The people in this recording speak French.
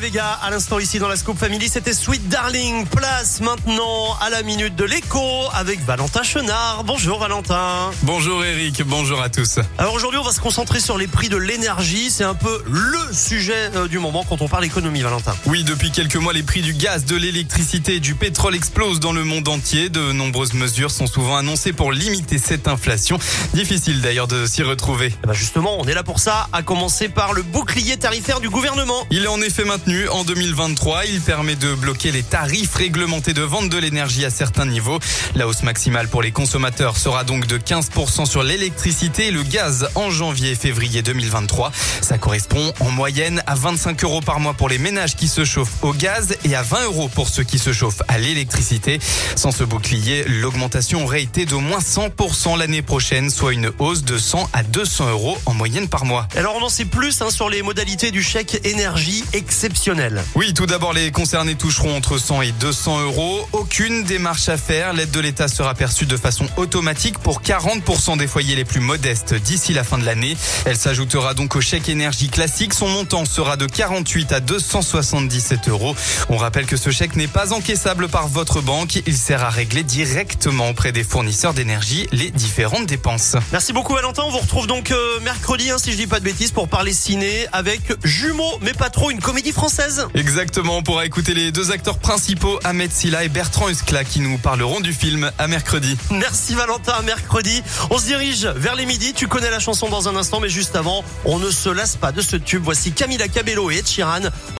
Sia à l'instant ici dans la Scoop Family. C'était Sweet Darling. Place maintenant à la minute de l'écho avec Valentin Chenard. Bonjour Valentin. Bonjour Eric, bonjour à tous. Alors aujourd'hui, on va se concentrer sur les prix de l'énergie. C'est un peu le sujet euh, du moment quand on parle économie, Valentin. Oui, depuis quelques mois, les prix du gaz, de l'électricité et du pétrole explosent dans le monde entier. De nombreuses mesures sont souvent annoncées pour limiter cette inflation. Difficile d'ailleurs de s'y retrouver. Eh ben justement, on est là pour ça, à commencer par le bouclier tarifaire du gouvernement. Il est en effet maintenu en 2023. Il permet de bloquer les tarifs réglementés de vente de l'énergie à certains niveaux. La hausse maximale pour les consommateurs sera donc de 15% sur l'électricité et le gaz en janvier et février 2023. Ça correspond en moyenne à 25 euros par mois pour les ménages qui se chauffent au gaz et à 20 euros pour ceux qui se chauffent à l'électricité. Sans ce bouclier, l'augmentation aurait été d'au moins 100% l'année prochaine, soit une hausse de 100 à 200 euros en moyenne par mois. Alors on en sait plus hein, sur les modalités du chèque énergie exceptionnel. Oui, tout d'abord, les concernés toucheront entre 100 et 200 euros. Aucune démarche à faire. L'aide de l'État sera perçue de façon automatique pour 40% des foyers les plus modestes d'ici la fin de l'année. Elle s'ajoutera donc au chèque énergie classique. Son montant sera de 48 à 277 euros. On rappelle que ce chèque n'est pas encaissable par votre banque. Il sert à régler directement auprès des fournisseurs d'énergie les différentes dépenses. Merci beaucoup Valentin. On vous retrouve donc euh, mercredi, hein, si je dis pas de bêtises, pour parler ciné avec Jumeaux, mais pas trop, une comédie française. Exactement, on pourra écouter les deux acteurs principaux, Ahmed Silla et Bertrand Huskla, qui nous parleront du film à mercredi. Merci Valentin, à mercredi. On se dirige vers les midis. Tu connais la chanson dans un instant, mais juste avant, on ne se lasse pas de ce tube. Voici Camila Cabello et Ed Sheeran.